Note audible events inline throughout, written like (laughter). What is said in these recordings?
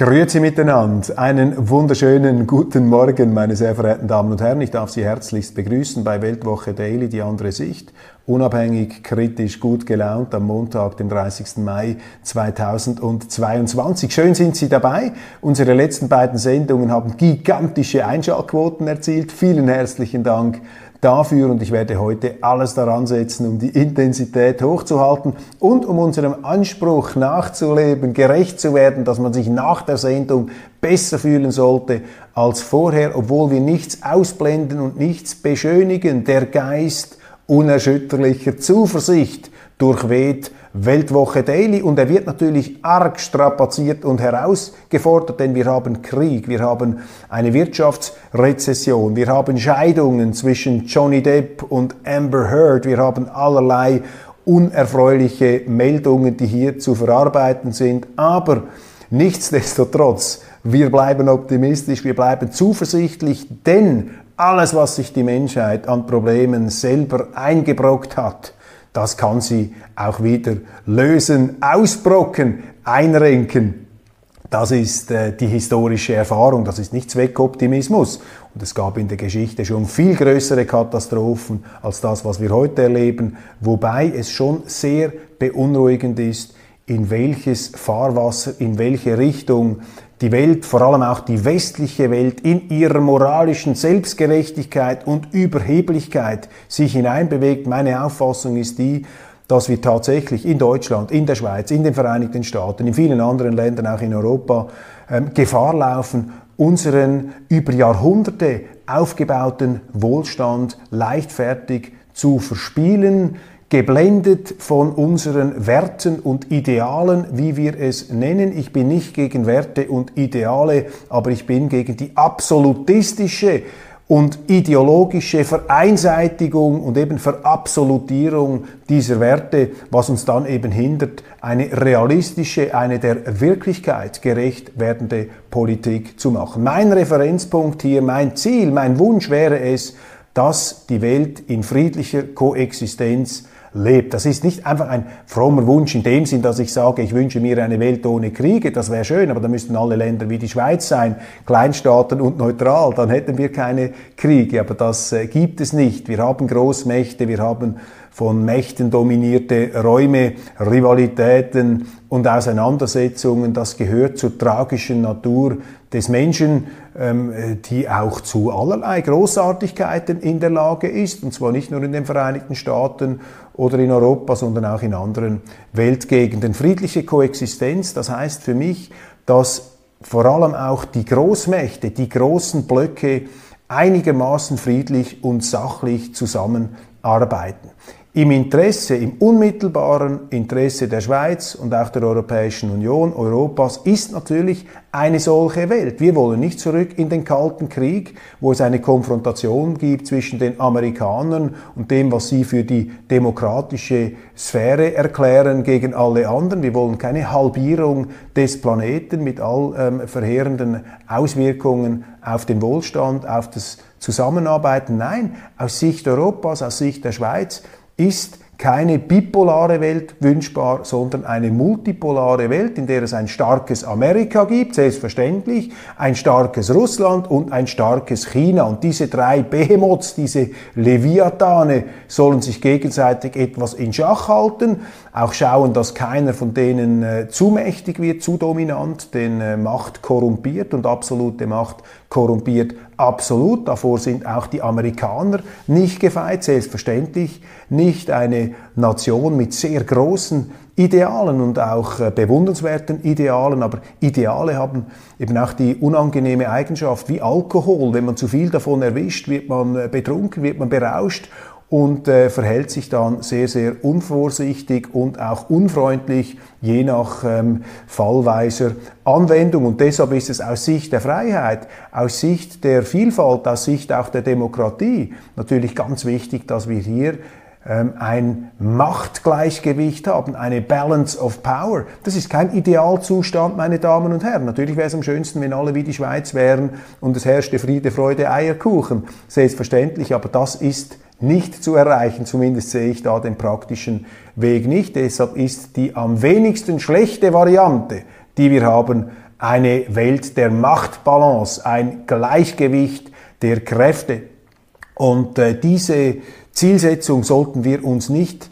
Grüezi miteinander. Einen wunderschönen guten Morgen, meine sehr verehrten Damen und Herren. Ich darf Sie herzlichst begrüßen bei Weltwoche Daily, die andere Sicht. Unabhängig, kritisch, gut gelaunt am Montag, dem 30. Mai 2022. Schön sind Sie dabei. Unsere letzten beiden Sendungen haben gigantische Einschaltquoten erzielt. Vielen herzlichen Dank dafür und ich werde heute alles daran setzen, um die Intensität hochzuhalten und um unserem Anspruch nachzuleben, gerecht zu werden, dass man sich nach der Sendung besser fühlen sollte als vorher, obwohl wir nichts ausblenden und nichts beschönigen. Der Geist unerschütterlicher Zuversicht durchweht. Weltwoche Daily. Und er wird natürlich arg strapaziert und herausgefordert, denn wir haben Krieg, wir haben eine Wirtschaftsrezession, wir haben Scheidungen zwischen Johnny Depp und Amber Heard, wir haben allerlei unerfreuliche Meldungen, die hier zu verarbeiten sind, aber nichtsdestotrotz, wir bleiben optimistisch, wir bleiben zuversichtlich, denn alles, was sich die Menschheit an Problemen selber eingebrockt hat, das kann sie auch wieder lösen, ausbrocken, einrenken. Das ist äh, die historische Erfahrung, das ist nicht Zweckoptimismus. Und es gab in der Geschichte schon viel größere Katastrophen als das, was wir heute erleben, wobei es schon sehr beunruhigend ist, in welches Fahrwasser, in welche Richtung die Welt, vor allem auch die westliche Welt, in ihrer moralischen Selbstgerechtigkeit und Überheblichkeit sich hineinbewegt. Meine Auffassung ist die, dass wir tatsächlich in Deutschland, in der Schweiz, in den Vereinigten Staaten, in vielen anderen Ländern, auch in Europa, ähm, Gefahr laufen, unseren über Jahrhunderte aufgebauten Wohlstand leichtfertig zu verspielen, geblendet von unseren Werten und Idealen, wie wir es nennen. Ich bin nicht gegen Werte und Ideale, aber ich bin gegen die absolutistische und ideologische Vereinseitigung und eben Verabsolutierung dieser Werte, was uns dann eben hindert, eine realistische, eine der Wirklichkeit gerecht werdende Politik zu machen. Mein Referenzpunkt hier, mein Ziel, mein Wunsch wäre es, dass die Welt in friedlicher Koexistenz lebt. Das ist nicht einfach ein frommer Wunsch in dem Sinn, dass ich sage, ich wünsche mir eine Welt ohne Kriege. Das wäre schön, aber da müssten alle Länder wie die Schweiz sein, Kleinstaaten und neutral. Dann hätten wir keine Kriege. Aber das äh, gibt es nicht. Wir haben Großmächte, wir haben von Mächten dominierte Räume, Rivalitäten und Auseinandersetzungen. Das gehört zur tragischen Natur des Menschen, ähm, die auch zu allerlei Großartigkeiten in der Lage ist, und zwar nicht nur in den Vereinigten Staaten oder in Europa, sondern auch in anderen Weltgegenden. Friedliche Koexistenz, das heißt für mich, dass vor allem auch die Großmächte, die großen Blöcke einigermaßen friedlich und sachlich zusammenarbeiten im Interesse, im unmittelbaren Interesse der Schweiz und auch der Europäischen Union, Europas, ist natürlich eine solche Welt. Wir wollen nicht zurück in den Kalten Krieg, wo es eine Konfrontation gibt zwischen den Amerikanern und dem, was sie für die demokratische Sphäre erklären, gegen alle anderen. Wir wollen keine Halbierung des Planeten mit all ähm, verheerenden Auswirkungen auf den Wohlstand, auf das Zusammenarbeiten. Nein, aus Sicht Europas, aus Sicht der Schweiz ist keine bipolare Welt wünschbar, sondern eine multipolare Welt, in der es ein starkes Amerika gibt, selbstverständlich, ein starkes Russland und ein starkes China. Und diese drei Behemoths, diese Leviathane, sollen sich gegenseitig etwas in Schach halten, auch schauen, dass keiner von denen äh, zu mächtig wird, zu dominant, denn äh, Macht korrumpiert und absolute Macht korrumpiert absolut. Davor sind auch die Amerikaner nicht gefeit, selbstverständlich nicht eine Nation mit sehr großen Idealen und auch äh, bewundernswerten Idealen, aber Ideale haben eben auch die unangenehme Eigenschaft wie Alkohol. Wenn man zu viel davon erwischt, wird man äh, betrunken, wird man berauscht und äh, verhält sich dann sehr, sehr unvorsichtig und auch unfreundlich, je nach ähm, fallweiser Anwendung. Und deshalb ist es aus Sicht der Freiheit, aus Sicht der Vielfalt, aus Sicht auch der Demokratie natürlich ganz wichtig, dass wir hier ähm, ein Machtgleichgewicht haben, eine Balance of Power. Das ist kein Idealzustand, meine Damen und Herren. Natürlich wäre es am schönsten, wenn alle wie die Schweiz wären und es herrschte Friede, Freude, Eierkuchen. Selbstverständlich, aber das ist nicht zu erreichen. Zumindest sehe ich da den praktischen Weg nicht. Deshalb ist die am wenigsten schlechte Variante, die wir haben, eine Welt der Machtbalance, ein Gleichgewicht der Kräfte. Und äh, diese Zielsetzung sollten wir uns nicht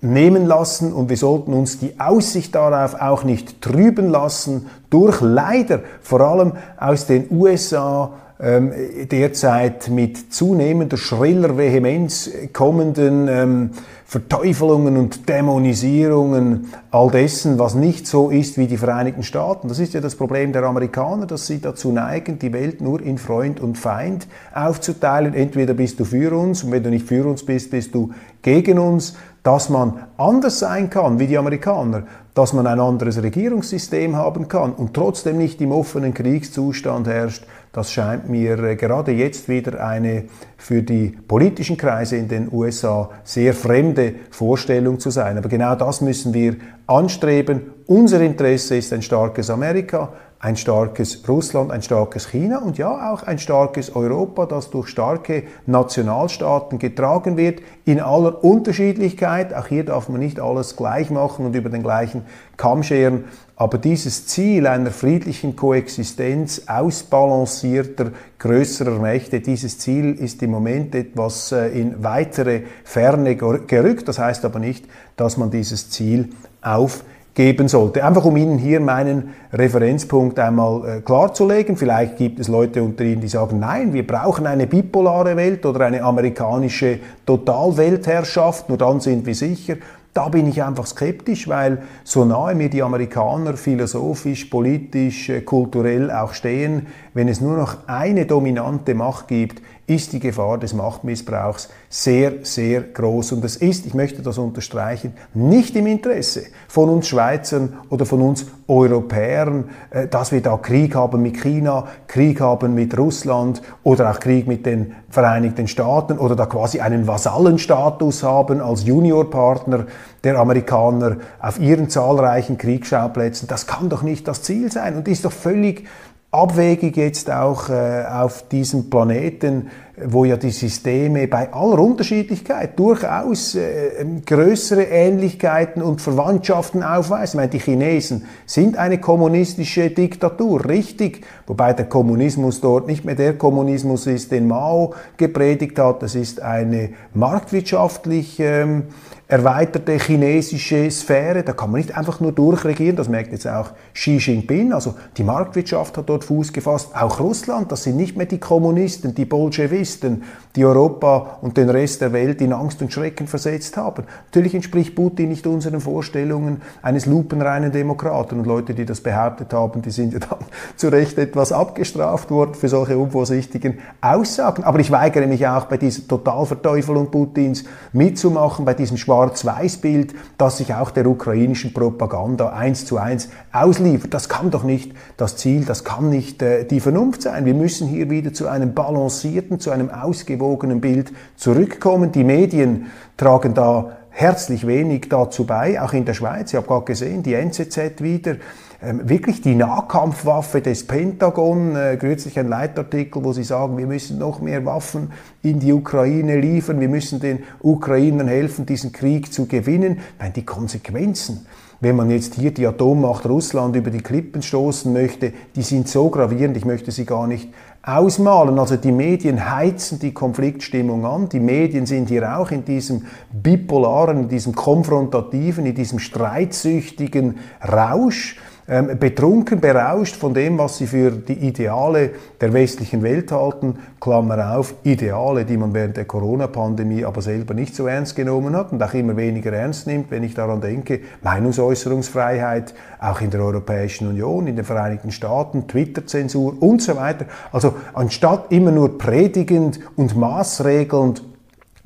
nehmen lassen und wir sollten uns die Aussicht darauf auch nicht trüben lassen durch leider vor allem aus den USA ähm, derzeit mit zunehmender schriller Vehemenz kommenden ähm, Verteufelungen und Dämonisierungen all dessen, was nicht so ist wie die Vereinigten Staaten. Das ist ja das Problem der Amerikaner, dass sie dazu neigen, die Welt nur in Freund und Feind aufzuteilen. Entweder bist du für uns und wenn du nicht für uns bist, bist du gegen uns. Dass man anders sein kann wie die Amerikaner, dass man ein anderes Regierungssystem haben kann und trotzdem nicht im offenen Kriegszustand herrscht, das scheint mir äh, gerade jetzt wieder eine für die politischen Kreise in den USA sehr fremde Vorstellung zu sein. Aber genau das müssen wir anstreben. Unser Interesse ist ein starkes Amerika, ein starkes Russland, ein starkes China und ja auch ein starkes Europa, das durch starke Nationalstaaten getragen wird, in aller Unterschiedlichkeit. Auch hier darf man nicht alles gleich machen und über den gleichen Kamm scheren. Aber dieses Ziel einer friedlichen Koexistenz ausbalancierter, größerer Mächte, dieses Ziel ist im Moment etwas äh, in weitere Ferne gerückt. Das heißt aber nicht, dass man dieses Ziel auf geben sollte. Einfach um Ihnen hier meinen Referenzpunkt einmal äh, klarzulegen. Vielleicht gibt es Leute unter Ihnen, die sagen, nein, wir brauchen eine bipolare Welt oder eine amerikanische Totalweltherrschaft, nur dann sind wir sicher. Da bin ich einfach skeptisch, weil so nahe mir die Amerikaner philosophisch, politisch, äh, kulturell auch stehen, wenn es nur noch eine dominante Macht gibt, ist die Gefahr des Machtmissbrauchs sehr, sehr groß. Und es ist, ich möchte das unterstreichen, nicht im Interesse von uns Schweizern oder von uns Europäern, äh, dass wir da Krieg haben mit China, Krieg haben mit Russland oder auch Krieg mit den Vereinigten Staaten oder da quasi einen Vasallenstatus haben als Juniorpartner der Amerikaner auf ihren zahlreichen Kriegsschauplätzen. Das kann doch nicht das Ziel sein und ist doch völlig abwegig jetzt auch äh, auf diesem Planeten, wo ja die Systeme bei aller Unterschiedlichkeit durchaus äh, größere Ähnlichkeiten und Verwandtschaften aufweisen. Ich meine, die Chinesen sind eine kommunistische Diktatur, richtig, wobei der Kommunismus dort nicht mehr der Kommunismus ist, den Mao gepredigt hat. Das ist eine marktwirtschaftlich ähm, erweiterte chinesische Sphäre. Da kann man nicht einfach nur durchregieren. Das merkt jetzt auch Xi Jinping. Also die Marktwirtschaft hat dort Fuß gefasst. Auch Russland, das sind nicht mehr die Kommunisten, die Bolschewisten, die Europa und den Rest der Welt in Angst und Schrecken versetzt haben. Natürlich entspricht Putin nicht unseren Vorstellungen eines lupenreinen Demokraten. Und Leute, die das behauptet haben, die sind ja dann (laughs) zu Recht etwas abgestraft worden für solche unvorsichtigen Aussagen. Aber ich weigere mich auch bei dieser Totalverteufelung Putins mitzumachen, bei diesem schwarzen Schwarz-Weiß-Bild, das sich auch der ukrainischen Propaganda eins zu eins ausliefert. Das kann doch nicht das Ziel, das kann nicht äh, die Vernunft sein. Wir müssen hier wieder zu einem balancierten, zu einem ausgewogenen Bild zurückkommen. Die Medien tragen da herzlich wenig dazu bei, auch in der Schweiz. Ich habe gerade gesehen, die NZZ wieder wirklich die Nahkampfwaffe des Pentagon, äh, kürzlich ein Leitartikel, wo sie sagen, wir müssen noch mehr Waffen in die Ukraine liefern, wir müssen den Ukrainern helfen, diesen Krieg zu gewinnen. Nein, die Konsequenzen wenn man jetzt hier die Atommacht Russland über die Klippen stoßen möchte, die sind so gravierend, ich möchte sie gar nicht ausmalen. Also die Medien heizen die Konfliktstimmung an. Die Medien sind hier auch in diesem bipolaren, in diesem konfrontativen, in diesem streitsüchtigen Rausch ähm, betrunken, berauscht von dem, was sie für die Ideale der westlichen Welt halten, Klammer auf, Ideale, die man während der Corona-Pandemie aber selber nicht so ernst genommen hat und auch immer weniger ernst nimmt, wenn ich daran denke, Meinungsäußerungsfreiheit, auch in der Europäischen Union, in den Vereinigten Staaten, Twitter-Zensur und so weiter. Also anstatt immer nur predigend und maßregelnd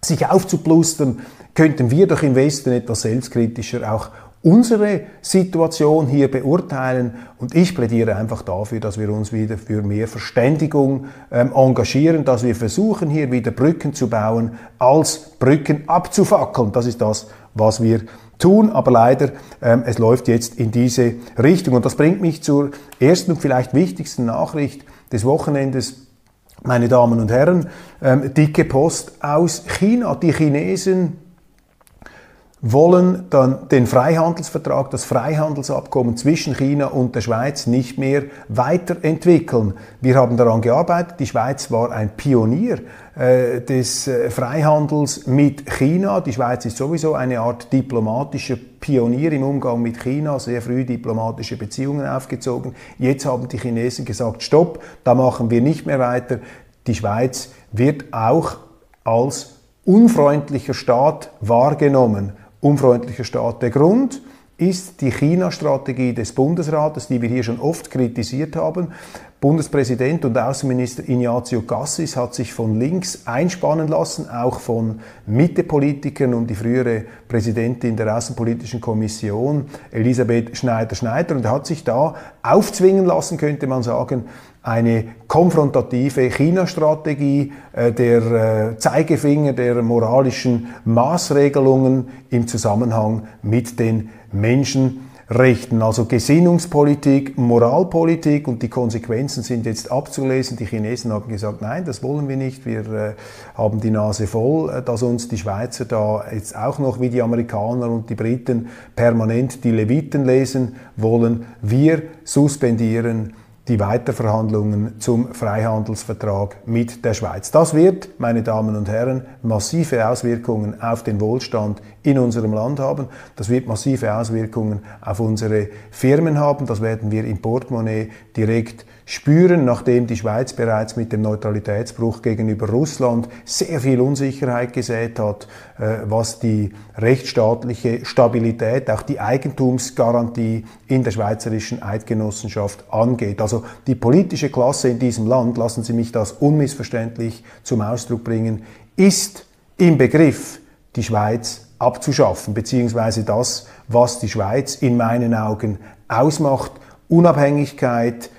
sich aufzuplustern, könnten wir doch im Westen etwas selbstkritischer auch unsere Situation hier beurteilen. Und ich plädiere einfach dafür, dass wir uns wieder für mehr Verständigung ähm, engagieren, dass wir versuchen, hier wieder Brücken zu bauen, als Brücken abzufackeln. Das ist das, was wir tun, aber leider, ähm, es läuft jetzt in diese Richtung. Und das bringt mich zur ersten und vielleicht wichtigsten Nachricht des Wochenendes. Meine Damen und Herren, ähm, dicke Post aus China. Die Chinesen wollen dann den Freihandelsvertrag, das Freihandelsabkommen zwischen China und der Schweiz nicht mehr weiterentwickeln. Wir haben daran gearbeitet. Die Schweiz war ein Pionier äh, des äh, Freihandels mit China. Die Schweiz ist sowieso eine Art diplomatischer Pionier im Umgang mit China, sehr früh diplomatische Beziehungen aufgezogen. Jetzt haben die Chinesen gesagt, stopp, da machen wir nicht mehr weiter. Die Schweiz wird auch als unfreundlicher Staat wahrgenommen unfreundlicher Staat. Der Grund ist die China-Strategie des Bundesrates, die wir hier schon oft kritisiert haben. Bundespräsident und Außenminister Ignazio Cassis hat sich von links einspannen lassen, auch von Mittepolitikern und die frühere Präsidentin der Außenpolitischen Kommission, Elisabeth Schneider-Schneider, und hat sich da aufzwingen lassen, könnte man sagen, eine konfrontative China-Strategie, äh, der äh, Zeigefinger der moralischen Maßregelungen im Zusammenhang mit den Menschenrechten. Also Gesinnungspolitik, Moralpolitik und die Konsequenzen sind jetzt abzulesen. Die Chinesen haben gesagt, nein, das wollen wir nicht. Wir äh, haben die Nase voll, dass uns die Schweizer da jetzt auch noch wie die Amerikaner und die Briten permanent die Leviten lesen wollen. Wir suspendieren die Weiterverhandlungen zum Freihandelsvertrag mit der Schweiz. Das wird, meine Damen und Herren, massive Auswirkungen auf den Wohlstand in unserem Land haben. Das wird massive Auswirkungen auf unsere Firmen haben. Das werden wir im Portemonnaie direkt spüren, nachdem die Schweiz bereits mit dem Neutralitätsbruch gegenüber Russland sehr viel Unsicherheit gesät hat, äh, was die rechtsstaatliche Stabilität, auch die Eigentumsgarantie in der schweizerischen Eidgenossenschaft angeht. Also die politische Klasse in diesem Land, lassen Sie mich das unmissverständlich zum Ausdruck bringen, ist im Begriff, die Schweiz abzuschaffen, beziehungsweise das, was die Schweiz in meinen Augen ausmacht, Unabhängigkeit,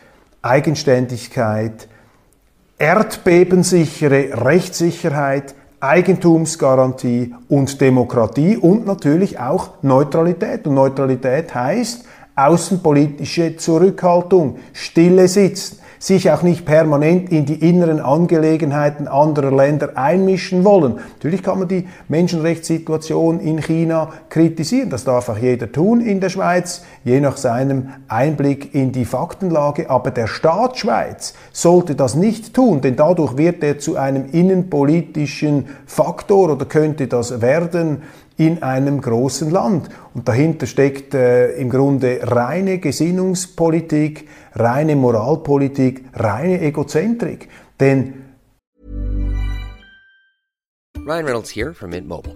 Eigenständigkeit, erdbebensichere Rechtssicherheit, Eigentumsgarantie und Demokratie und natürlich auch Neutralität. Und Neutralität heißt außenpolitische Zurückhaltung, stille Sitzen sich auch nicht permanent in die inneren Angelegenheiten anderer Länder einmischen wollen. Natürlich kann man die Menschenrechtssituation in China kritisieren. Das darf auch jeder tun in der Schweiz, je nach seinem Einblick in die Faktenlage. Aber der Staat Schweiz sollte das nicht tun, denn dadurch wird er zu einem innenpolitischen Faktor oder könnte das werden, in einem großen Land. Und dahinter steckt äh, im Grunde reine Gesinnungspolitik, reine Moralpolitik, reine Egozentrik. Denn Ryan Reynolds here from Mint Mobile.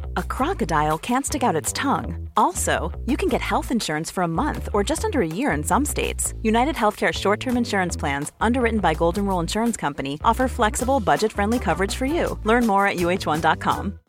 a crocodile can't stick out its tongue. Also, you can get health insurance for a month or just under a year in some states. United Healthcare short term insurance plans, underwritten by Golden Rule Insurance Company, offer flexible, budget friendly coverage for you. Learn more at uh1.com.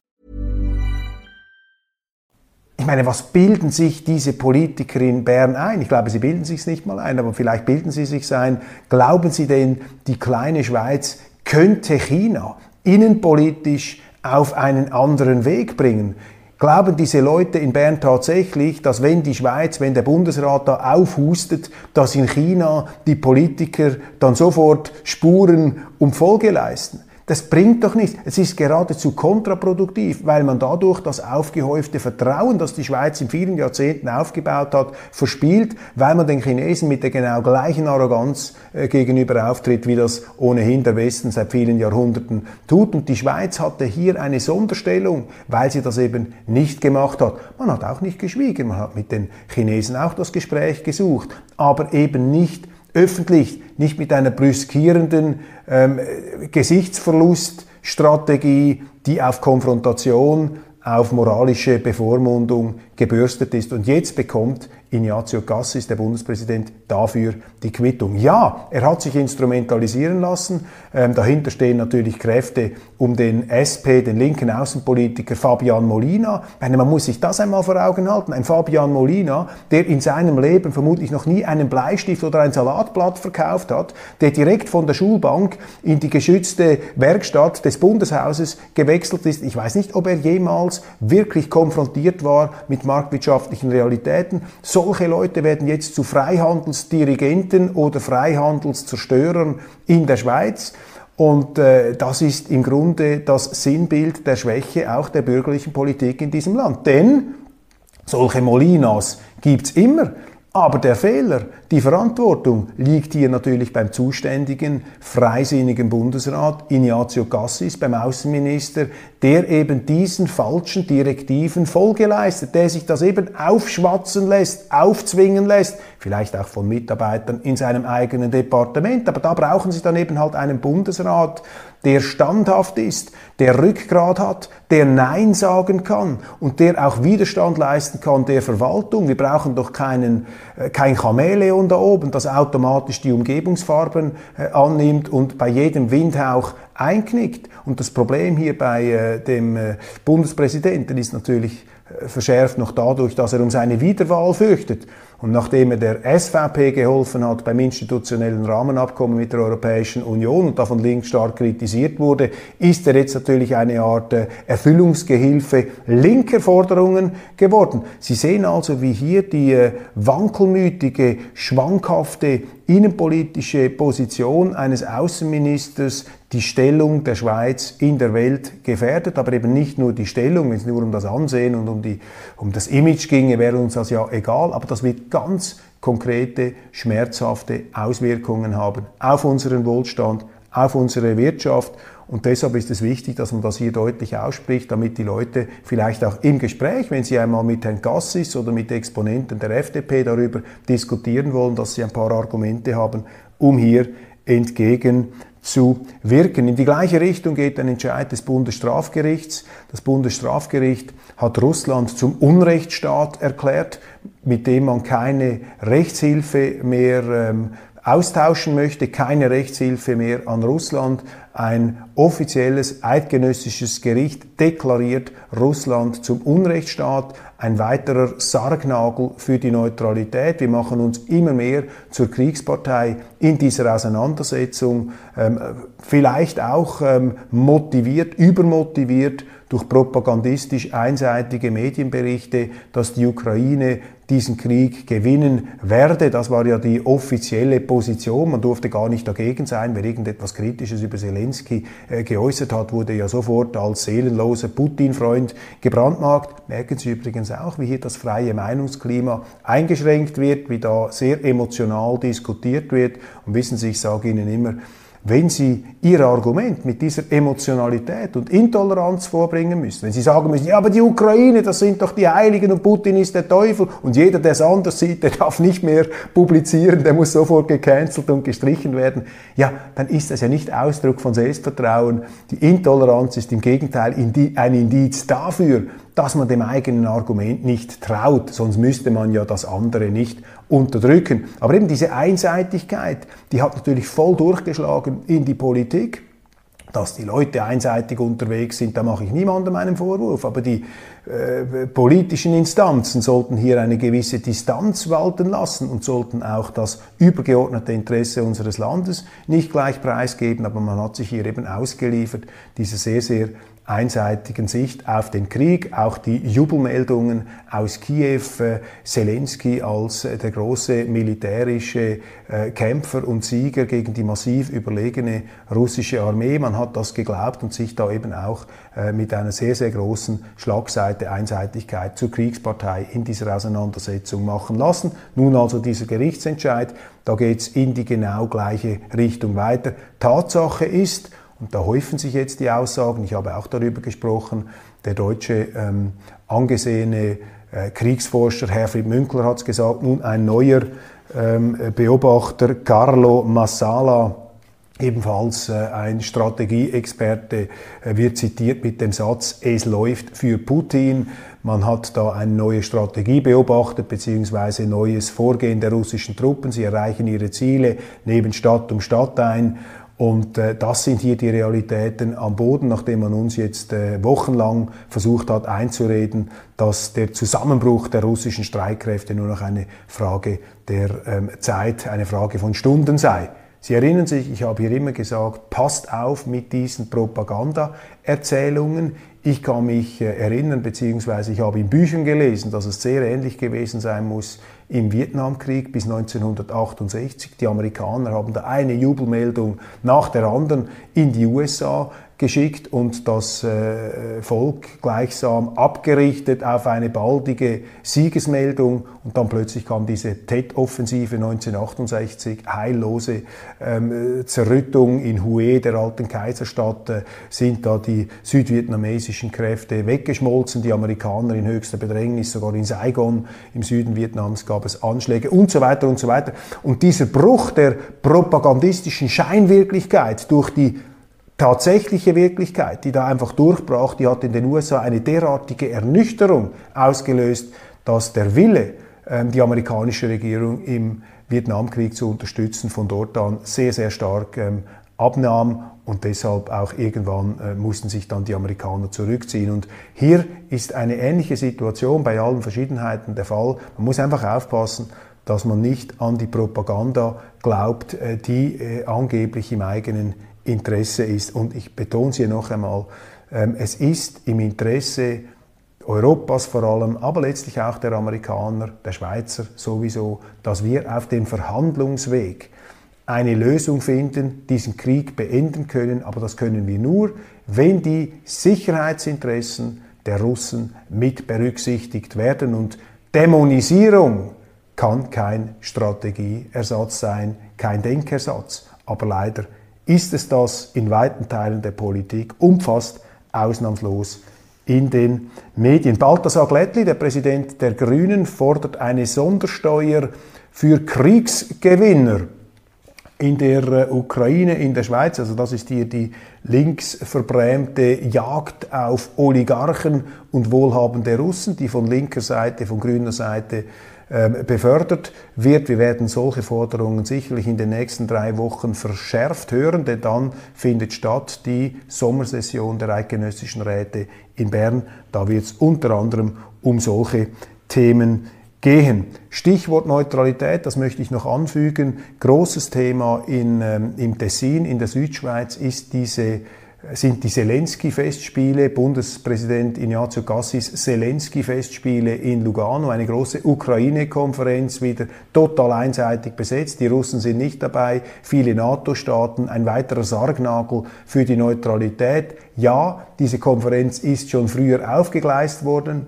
Ich meine, was bilden sich diese Politiker in Bern ein? Ich glaube, sie bilden sich nicht mal ein, aber vielleicht bilden sie sich ein. Glauben sie denn, die kleine Schweiz könnte China innenpolitisch auf einen anderen Weg bringen. Glauben diese Leute in Bern tatsächlich, dass wenn die Schweiz, wenn der Bundesrat da aufhustet, dass in China die Politiker dann sofort Spuren um Folge leisten? Das bringt doch nichts. Es ist geradezu kontraproduktiv, weil man dadurch das aufgehäufte Vertrauen, das die Schweiz in vielen Jahrzehnten aufgebaut hat, verspielt, weil man den Chinesen mit der genau gleichen Arroganz äh, gegenüber auftritt, wie das ohnehin der Westen seit vielen Jahrhunderten tut. Und die Schweiz hatte hier eine Sonderstellung, weil sie das eben nicht gemacht hat. Man hat auch nicht geschwiegen, man hat mit den Chinesen auch das Gespräch gesucht, aber eben nicht öffentlich, nicht mit einer brüskierenden ähm, Gesichtsverluststrategie, die auf Konfrontation, auf moralische Bevormundung gebürstet ist. Und jetzt bekommt Ignazio Cassis, der Bundespräsident, dafür die Quittung. Ja, er hat sich instrumentalisieren lassen. Ähm, dahinter stehen natürlich Kräfte um den SP, den linken Außenpolitiker Fabian Molina. Meine, man muss sich das einmal vor Augen halten. Ein Fabian Molina, der in seinem Leben vermutlich noch nie einen Bleistift oder ein Salatblatt verkauft hat, der direkt von der Schulbank in die geschützte Werkstatt des Bundeshauses gewechselt ist. Ich weiß nicht, ob er jemals wirklich konfrontiert war mit marktwirtschaftlichen Realitäten. Solche Leute werden jetzt zu Freihandelsdirigenten oder Freihandelszerstörern in der Schweiz. Und äh, das ist im Grunde das Sinnbild der Schwäche auch der bürgerlichen Politik in diesem Land. Denn solche Molinas gibt's immer. Aber der Fehler, die Verantwortung liegt hier natürlich beim zuständigen, freisinnigen Bundesrat Ignazio Cassis, beim Außenminister, der eben diesen falschen Direktiven Folge leistet, der sich das eben aufschwatzen lässt, aufzwingen lässt, vielleicht auch von Mitarbeitern in seinem eigenen Departement. Aber da brauchen Sie dann eben halt einen Bundesrat, der standhaft ist, der Rückgrat hat, der Nein sagen kann und der auch Widerstand leisten kann der Verwaltung. Wir brauchen doch keinen, äh, kein Chamäleon da oben, das automatisch die Umgebungsfarben äh, annimmt und bei jedem Windhauch einknickt. Und das Problem hier bei äh, dem Bundespräsidenten ist natürlich verschärft noch dadurch, dass er um seine Wiederwahl fürchtet. Und nachdem er der SVP geholfen hat beim institutionellen Rahmenabkommen mit der Europäischen Union und davon links stark kritisiert wurde, ist er jetzt natürlich eine Art äh, Erfüllungsgehilfe linker Forderungen geworden. Sie sehen also, wie hier die äh, wankelmütige, schwankhafte innenpolitische Position eines Außenministers die Stellung der Schweiz in der Welt gefährdet, aber eben nicht nur die Stellung, wenn es nur um das Ansehen und um, die, um das Image ginge, wäre uns das ja egal, aber das wird ganz konkrete, schmerzhafte Auswirkungen haben auf unseren Wohlstand, auf unsere Wirtschaft und deshalb ist es wichtig, dass man das hier deutlich ausspricht, damit die Leute vielleicht auch im Gespräch, wenn sie einmal mit Herrn Gassis oder mit Exponenten der FDP darüber diskutieren wollen, dass sie ein paar Argumente haben, um hier entgegen zu wirken. In die gleiche Richtung geht ein Entscheid des Bundesstrafgerichts. Das Bundesstrafgericht hat Russland zum Unrechtsstaat erklärt, mit dem man keine Rechtshilfe mehr ähm, austauschen möchte, keine Rechtshilfe mehr an Russland. Ein offizielles eidgenössisches Gericht deklariert Russland zum Unrechtsstaat, ein weiterer Sargnagel für die Neutralität. Wir machen uns immer mehr zur Kriegspartei in dieser Auseinandersetzung, ähm, vielleicht auch ähm, motiviert, übermotiviert durch propagandistisch einseitige Medienberichte, dass die Ukraine diesen Krieg gewinnen werde. Das war ja die offizielle Position. Man durfte gar nicht dagegen sein. Wer irgendetwas Kritisches über Zelensky äh, geäußert hat, wurde ja sofort als seelenloser Putin-Freund gebrandmarkt. Merken Sie übrigens auch, wie hier das freie Meinungsklima eingeschränkt wird, wie da sehr emotional diskutiert wird. Und wissen Sie, ich sage Ihnen immer, wenn Sie Ihr Argument mit dieser Emotionalität und Intoleranz vorbringen müssen, wenn Sie sagen müssen, ja, aber die Ukraine, das sind doch die Heiligen und Putin ist der Teufel und jeder, der es anders sieht, der (laughs) darf nicht mehr publizieren, der muss sofort gecancelt und gestrichen werden, ja, dann ist das ja nicht Ausdruck von Selbstvertrauen. Die Intoleranz ist im Gegenteil ein Indiz dafür, dass man dem eigenen Argument nicht traut, sonst müsste man ja das andere nicht unterdrücken. Aber eben diese Einseitigkeit, die hat natürlich voll durchgeschlagen in die Politik. Dass die Leute einseitig unterwegs sind, da mache ich niemandem einen Vorwurf. Aber die äh, politischen Instanzen sollten hier eine gewisse Distanz walten lassen und sollten auch das übergeordnete Interesse unseres Landes nicht gleich preisgeben. Aber man hat sich hier eben ausgeliefert, dieser sehr, sehr einseitigen Sicht auf den Krieg. Auch die Jubelmeldungen aus Kiew, äh, Zelensky als äh, der große militärische äh, Kämpfer und Sieger gegen die massiv überlegene russische Armee. Man hat das geglaubt und sich da eben auch mit einer sehr, sehr großen Schlagseite, Einseitigkeit zur Kriegspartei in dieser Auseinandersetzung machen lassen. Nun also dieser Gerichtsentscheid, da geht es in die genau gleiche Richtung weiter. Tatsache ist, und da häufen sich jetzt die Aussagen, ich habe auch darüber gesprochen, der deutsche ähm, angesehene äh, Kriegsforscher Herfried Münkler hat es gesagt, nun ein neuer ähm, Beobachter, Carlo Massala, ebenfalls äh, ein Strategieexperte, äh, wird zitiert mit dem Satz, es läuft für Putin. Man hat da eine neue Strategie beobachtet, beziehungsweise neues Vorgehen der russischen Truppen. Sie erreichen ihre Ziele, nehmen Stadt um Stadt ein und äh, das sind hier die Realitäten am Boden, nachdem man uns jetzt äh, wochenlang versucht hat einzureden, dass der Zusammenbruch der russischen Streitkräfte nur noch eine Frage der ähm, Zeit, eine Frage von Stunden sei. Sie erinnern sich, ich habe hier immer gesagt, passt auf mit diesen Propaganda-Erzählungen. Ich kann mich äh, erinnern, beziehungsweise ich habe in Büchern gelesen, dass es sehr ähnlich gewesen sein muss im Vietnamkrieg bis 1968. Die Amerikaner haben da eine Jubelmeldung nach der anderen in die USA geschickt und das äh, Volk gleichsam abgerichtet auf eine baldige Siegesmeldung und dann plötzlich kam diese Tet-Offensive 1968, heillose ähm, Zerrüttung in Hue, der alten Kaiserstadt, äh, sind da die südvietnamesischen Kräfte weggeschmolzen, die Amerikaner in höchster Bedrängnis, sogar in Saigon im Süden Vietnams gab es Anschläge und so weiter und so weiter. Und dieser Bruch der propagandistischen Scheinwirklichkeit durch die tatsächliche Wirklichkeit, die da einfach durchbrach, die hat in den USA eine derartige Ernüchterung ausgelöst, dass der Wille, ähm, die amerikanische Regierung im Vietnamkrieg zu unterstützen, von dort an sehr, sehr stark ähm, abnahm und deshalb auch irgendwann äh, mussten sich dann die Amerikaner zurückziehen. Und hier ist eine ähnliche Situation bei allen Verschiedenheiten der Fall. Man muss einfach aufpassen, dass man nicht an die Propaganda glaubt, äh, die äh, angeblich im eigenen Interesse ist. Und ich betone es hier noch einmal, ähm, es ist im Interesse Europas vor allem, aber letztlich auch der Amerikaner, der Schweizer sowieso, dass wir auf dem Verhandlungsweg eine Lösung finden, diesen Krieg beenden können. Aber das können wir nur, wenn die Sicherheitsinteressen der Russen mit berücksichtigt werden. Und Dämonisierung kann kein Strategieersatz sein, kein Denkersatz. Aber leider ist es das in weiten Teilen der Politik und fast ausnahmslos in den Medien. Balthasar Glättli, der Präsident der Grünen, fordert eine Sondersteuer für Kriegsgewinner in der äh, Ukraine, in der Schweiz. Also das ist hier die linksverbrämte Jagd auf Oligarchen und wohlhabende Russen, die von linker Seite, von grüner Seite befördert wird. Wir werden solche Forderungen sicherlich in den nächsten drei Wochen verschärft hören, denn dann findet statt die Sommersession der Eidgenössischen Räte in Bern. Da wird es unter anderem um solche Themen gehen. Stichwort Neutralität, das möchte ich noch anfügen. Großes Thema in, ähm, im Tessin, in der Südschweiz, ist diese sind die Zelensky-Festspiele, Bundespräsident Ignazio Cassis Zelensky-Festspiele in Lugano, eine große Ukraine-Konferenz, wieder total einseitig besetzt. Die Russen sind nicht dabei, viele NATO-Staaten, ein weiterer Sargnagel für die Neutralität. Ja, diese Konferenz ist schon früher aufgegleist worden,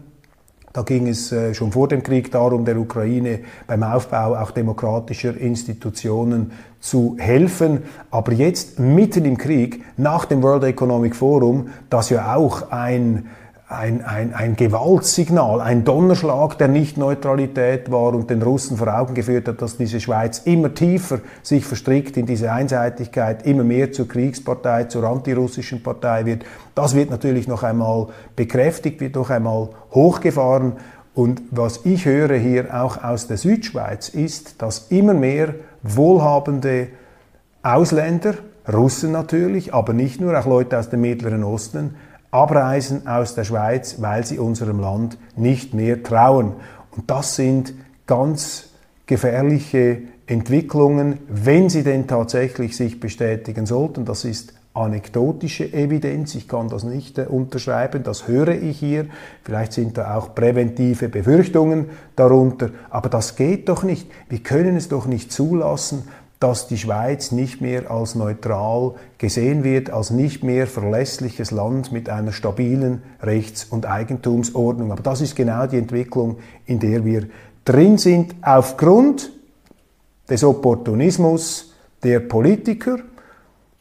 da ging es äh, schon vor dem Krieg darum, der Ukraine beim Aufbau auch demokratischer Institutionen zu helfen. Aber jetzt mitten im Krieg, nach dem World Economic Forum, das ja auch ein ein, ein, ein Gewaltsignal, ein Donnerschlag der Nichtneutralität war und den Russen vor Augen geführt hat, dass diese Schweiz immer tiefer sich verstrickt in diese Einseitigkeit, immer mehr zur Kriegspartei, zur antirussischen Partei wird. Das wird natürlich noch einmal bekräftigt, wird noch einmal hochgefahren. Und was ich höre hier auch aus der Südschweiz ist, dass immer mehr wohlhabende Ausländer, Russen natürlich, aber nicht nur, auch Leute aus dem Mittleren Osten, abreisen aus der Schweiz, weil sie unserem Land nicht mehr trauen. Und das sind ganz gefährliche Entwicklungen, wenn sie denn tatsächlich sich bestätigen sollten. Das ist anekdotische Evidenz. Ich kann das nicht äh, unterschreiben, das höre ich hier. Vielleicht sind da auch präventive Befürchtungen darunter, aber das geht doch nicht. Wir können es doch nicht zulassen, dass die Schweiz nicht mehr als neutral gesehen wird, als nicht mehr verlässliches Land mit einer stabilen Rechts- und Eigentumsordnung. Aber das ist genau die Entwicklung, in der wir drin sind, aufgrund des Opportunismus der Politiker.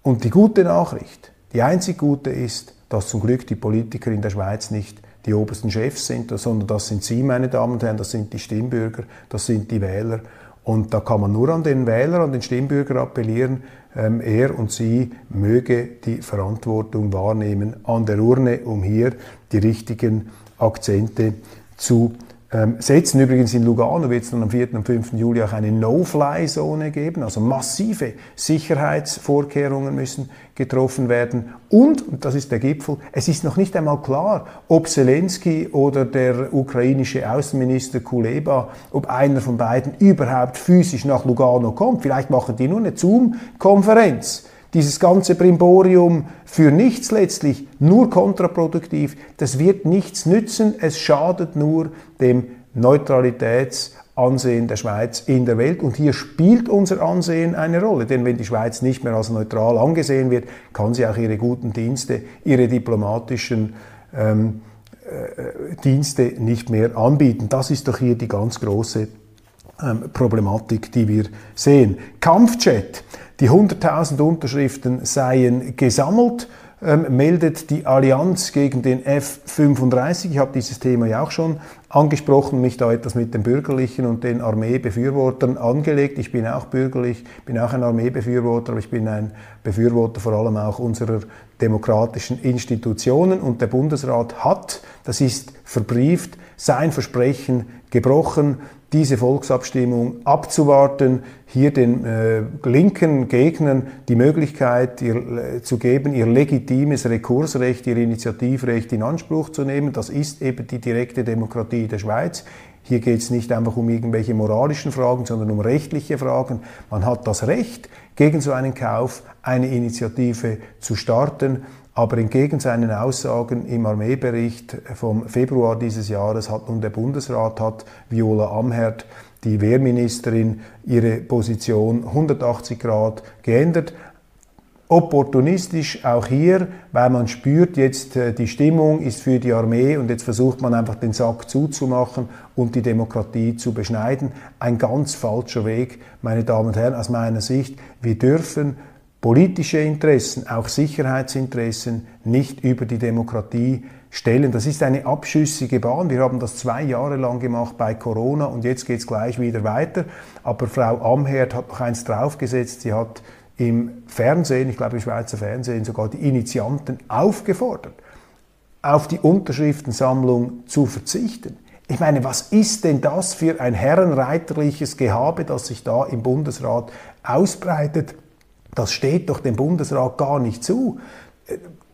Und die gute Nachricht, die einzig gute ist, dass zum Glück die Politiker in der Schweiz nicht die obersten Chefs sind, sondern das sind Sie, meine Damen und Herren, das sind die Stimmbürger, das sind die Wähler. Und da kann man nur an den Wähler, an den Stimmbürger appellieren, ähm, er und sie möge die Verantwortung wahrnehmen an der Urne, um hier die richtigen Akzente zu ähm, setzen. Übrigens in Lugano wird es dann am 4. und 5. Juli auch eine No-Fly-Zone geben, also massive Sicherheitsvorkehrungen müssen getroffen werden. Und, und das ist der Gipfel, es ist noch nicht einmal klar, ob Zelensky oder der ukrainische Außenminister Kuleba, ob einer von beiden überhaupt physisch nach Lugano kommt. Vielleicht machen die nur eine Zoom-Konferenz dieses ganze Brimborium für nichts letztlich, nur kontraproduktiv, das wird nichts nützen, es schadet nur dem Neutralitätsansehen der Schweiz in der Welt. Und hier spielt unser Ansehen eine Rolle, denn wenn die Schweiz nicht mehr als neutral angesehen wird, kann sie auch ihre guten Dienste, ihre diplomatischen ähm, äh, Dienste nicht mehr anbieten. Das ist doch hier die ganz große ähm, Problematik, die wir sehen. Kampfjet. Die 100.000 Unterschriften seien gesammelt, ähm, meldet die Allianz gegen den F-35. Ich habe dieses Thema ja auch schon angesprochen, mich da etwas mit den Bürgerlichen und den Armeebefürwortern angelegt. Ich bin auch bürgerlich, bin auch ein Armeebefürworter, aber ich bin ein Befürworter vor allem auch unserer demokratischen Institutionen. Und der Bundesrat hat, das ist verbrieft, sein Versprechen gebrochen diese Volksabstimmung abzuwarten, hier den äh, linken Gegnern die Möglichkeit ihr, äh, zu geben, ihr legitimes Rekursrecht, ihr Initiativrecht in Anspruch zu nehmen. Das ist eben die direkte Demokratie der Schweiz. Hier geht es nicht einfach um irgendwelche moralischen Fragen, sondern um rechtliche Fragen. Man hat das Recht, gegen so einen Kauf eine Initiative zu starten. Aber entgegen seinen Aussagen im Armeebericht vom Februar dieses Jahres hat nun der Bundesrat, hat Viola Amherd, die Wehrministerin, ihre Position 180 Grad geändert. Opportunistisch auch hier, weil man spürt jetzt, äh, die Stimmung ist für die Armee und jetzt versucht man einfach den Sack zuzumachen und die Demokratie zu beschneiden. Ein ganz falscher Weg, meine Damen und Herren, aus meiner Sicht. Wir dürfen politische Interessen, auch Sicherheitsinteressen nicht über die Demokratie stellen. Das ist eine abschüssige Bahn. Wir haben das zwei Jahre lang gemacht bei Corona und jetzt geht es gleich wieder weiter. Aber Frau Amherd hat noch eins draufgesetzt. Sie hat im Fernsehen, ich glaube im Schweizer Fernsehen, sogar die Initianten aufgefordert, auf die Unterschriftensammlung zu verzichten. Ich meine, was ist denn das für ein herrenreiterliches Gehabe, das sich da im Bundesrat ausbreitet? Das steht doch dem Bundesrat gar nicht zu,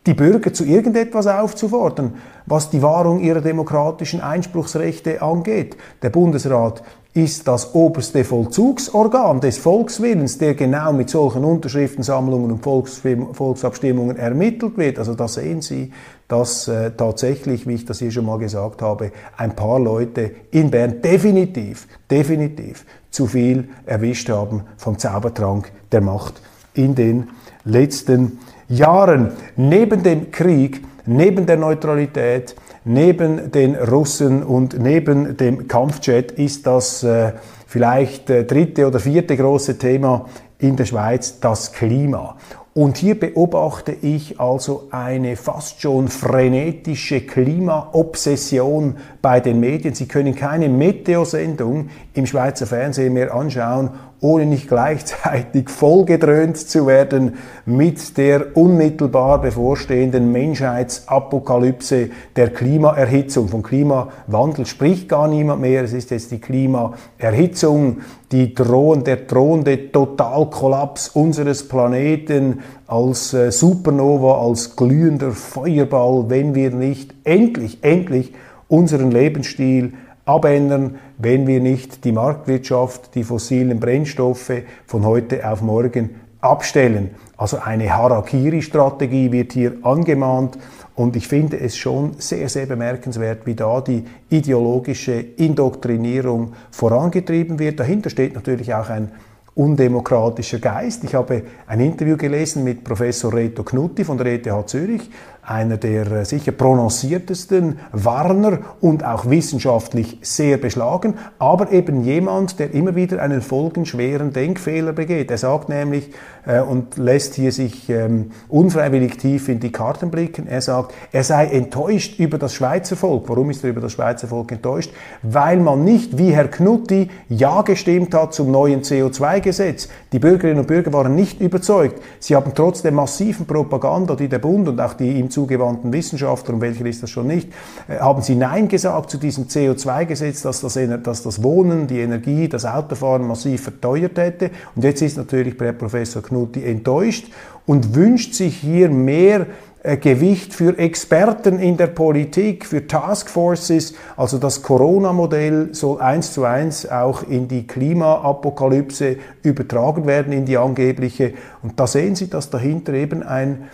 die Bürger zu irgendetwas aufzufordern, was die Wahrung ihrer demokratischen Einspruchsrechte angeht. Der Bundesrat ist das oberste Vollzugsorgan des Volkswillens, der genau mit solchen Unterschriftensammlungen und Volks Volksabstimmungen ermittelt wird. Also da sehen Sie, dass äh, tatsächlich, wie ich das hier schon mal gesagt habe, ein paar Leute in Bern definitiv, definitiv zu viel erwischt haben vom Zaubertrank der Macht in den letzten Jahren. Neben dem Krieg, neben der Neutralität, neben den Russen und neben dem Kampfjet ist das äh, vielleicht äh, dritte oder vierte große Thema in der Schweiz das Klima. Und hier beobachte ich also eine fast schon frenetische Klimaobsession bei den Medien. Sie können keine Meteosendung im Schweizer Fernsehen mehr anschauen, ohne nicht gleichzeitig vollgedröhnt zu werden mit der unmittelbar bevorstehenden Menschheitsapokalypse der Klimaerhitzung. Von Klimawandel spricht gar niemand mehr. Es ist jetzt die Klimaerhitzung, die drohen, der drohende Totalkollaps unseres Planeten als äh, Supernova, als glühender Feuerball, wenn wir nicht endlich, endlich unseren Lebensstil abändern, wenn wir nicht die Marktwirtschaft, die fossilen Brennstoffe von heute auf morgen abstellen. Also eine Harakiri-Strategie wird hier angemahnt und ich finde es schon sehr, sehr bemerkenswert, wie da die ideologische Indoktrinierung vorangetrieben wird. Dahinter steht natürlich auch ein undemokratischer Geist. Ich habe ein Interview gelesen mit Professor Reto Knutti von der ETH Zürich, einer der äh, sicher prononciertesten Warner und auch wissenschaftlich sehr beschlagen, aber eben jemand, der immer wieder einen folgenschweren Denkfehler begeht. Er sagt nämlich äh, und lässt hier sich ähm, unfreiwillig tief in die Karten blicken. Er sagt, er sei enttäuscht über das Schweizer Volk. Warum ist er über das Schweizer Volk enttäuscht? Weil man nicht, wie Herr Knutti, Ja gestimmt hat zum neuen CO2-Gesetz. Die Bürgerinnen und Bürger waren nicht überzeugt. Sie haben trotz der massiven Propaganda, die der Bund und auch die ihm zugewandten Wissenschaftler, und welcher ist das schon nicht, äh, haben sie Nein gesagt zu diesem CO2-Gesetz, dass das, dass das Wohnen, die Energie, das Autofahren massiv verteuert hätte. Und jetzt ist natürlich Professor Knutti enttäuscht und wünscht sich hier mehr äh, Gewicht für Experten in der Politik, für Taskforces. Also das Corona-Modell soll eins zu eins auch in die Klimaapokalypse übertragen werden, in die angebliche. Und da sehen Sie, dass dahinter eben ein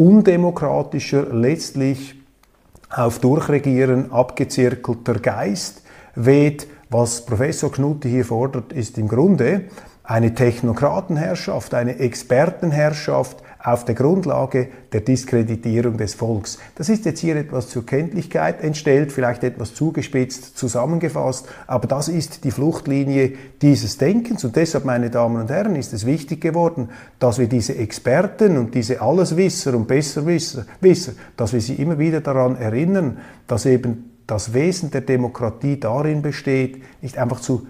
undemokratischer, letztlich auf Durchregieren abgezirkelter Geist weht. Was Professor Knutti hier fordert, ist im Grunde eine Technokratenherrschaft, eine Expertenherrschaft, auf der Grundlage der Diskreditierung des Volks. Das ist jetzt hier etwas zur Kenntlichkeit entstellt, vielleicht etwas zugespitzt zusammengefasst, aber das ist die Fluchtlinie dieses Denkens und deshalb, meine Damen und Herren, ist es wichtig geworden, dass wir diese Experten und diese Alleswisser und Besserwisser, Wisser, dass wir sie immer wieder daran erinnern, dass eben das Wesen der Demokratie darin besteht, nicht einfach zu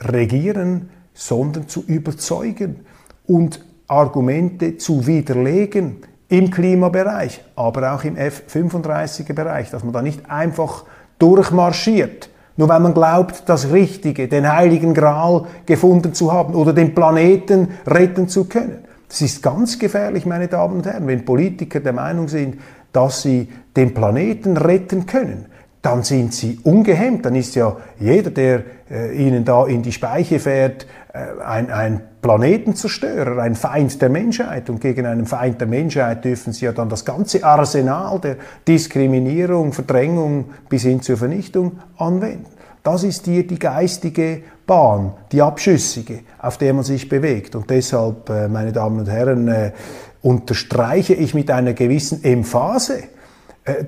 regieren, sondern zu überzeugen und Argumente zu widerlegen im Klimabereich, aber auch im F-35er-Bereich, dass man da nicht einfach durchmarschiert, nur weil man glaubt, das Richtige, den heiligen Gral gefunden zu haben oder den Planeten retten zu können. Das ist ganz gefährlich, meine Damen und Herren, wenn Politiker der Meinung sind, dass sie den Planeten retten können dann sind sie ungehemmt. Dann ist ja jeder, der äh, ihnen da in die Speiche fährt, äh, ein, ein Planetenzerstörer, ein Feind der Menschheit. Und gegen einen Feind der Menschheit dürfen sie ja dann das ganze Arsenal der Diskriminierung, Verdrängung bis hin zur Vernichtung anwenden. Das ist hier die geistige Bahn, die abschüssige, auf der man sich bewegt. Und deshalb, äh, meine Damen und Herren, äh, unterstreiche ich mit einer gewissen Emphase,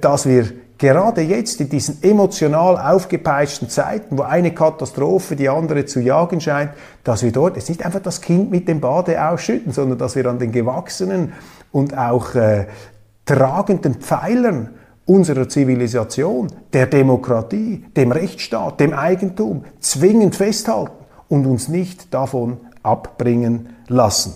dass wir gerade jetzt in diesen emotional aufgepeitschten Zeiten, wo eine Katastrophe die andere zu jagen scheint, dass wir dort jetzt nicht einfach das Kind mit dem Bade ausschütten, sondern dass wir an den gewachsenen und auch äh, tragenden Pfeilern unserer Zivilisation, der Demokratie, dem Rechtsstaat, dem Eigentum zwingend festhalten und uns nicht davon abbringen lassen.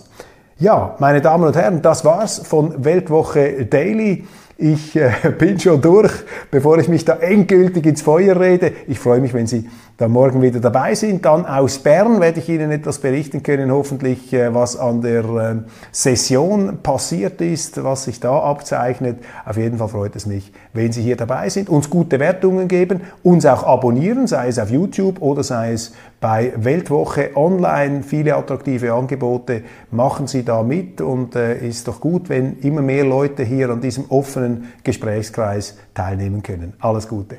Ja, meine Damen und Herren, das war's von Weltwoche Daily. Ich äh, (laughs) bin schon durch, bevor ich mich da endgültig ins Feuer rede. Ich freue mich, wenn Sie da morgen wieder dabei sind. Dann aus Bern werde ich Ihnen etwas berichten können, hoffentlich, äh, was an der äh, Session passiert ist, was sich da abzeichnet. Auf jeden Fall freut es mich, wenn Sie hier dabei sind, uns gute Wertungen geben, uns auch abonnieren, sei es auf YouTube oder sei es bei Weltwoche Online. Viele attraktive Angebote machen Sie da mit und äh, ist doch gut, wenn immer mehr Leute hier an diesem offenen Gesprächskreis teilnehmen können. Alles Gute.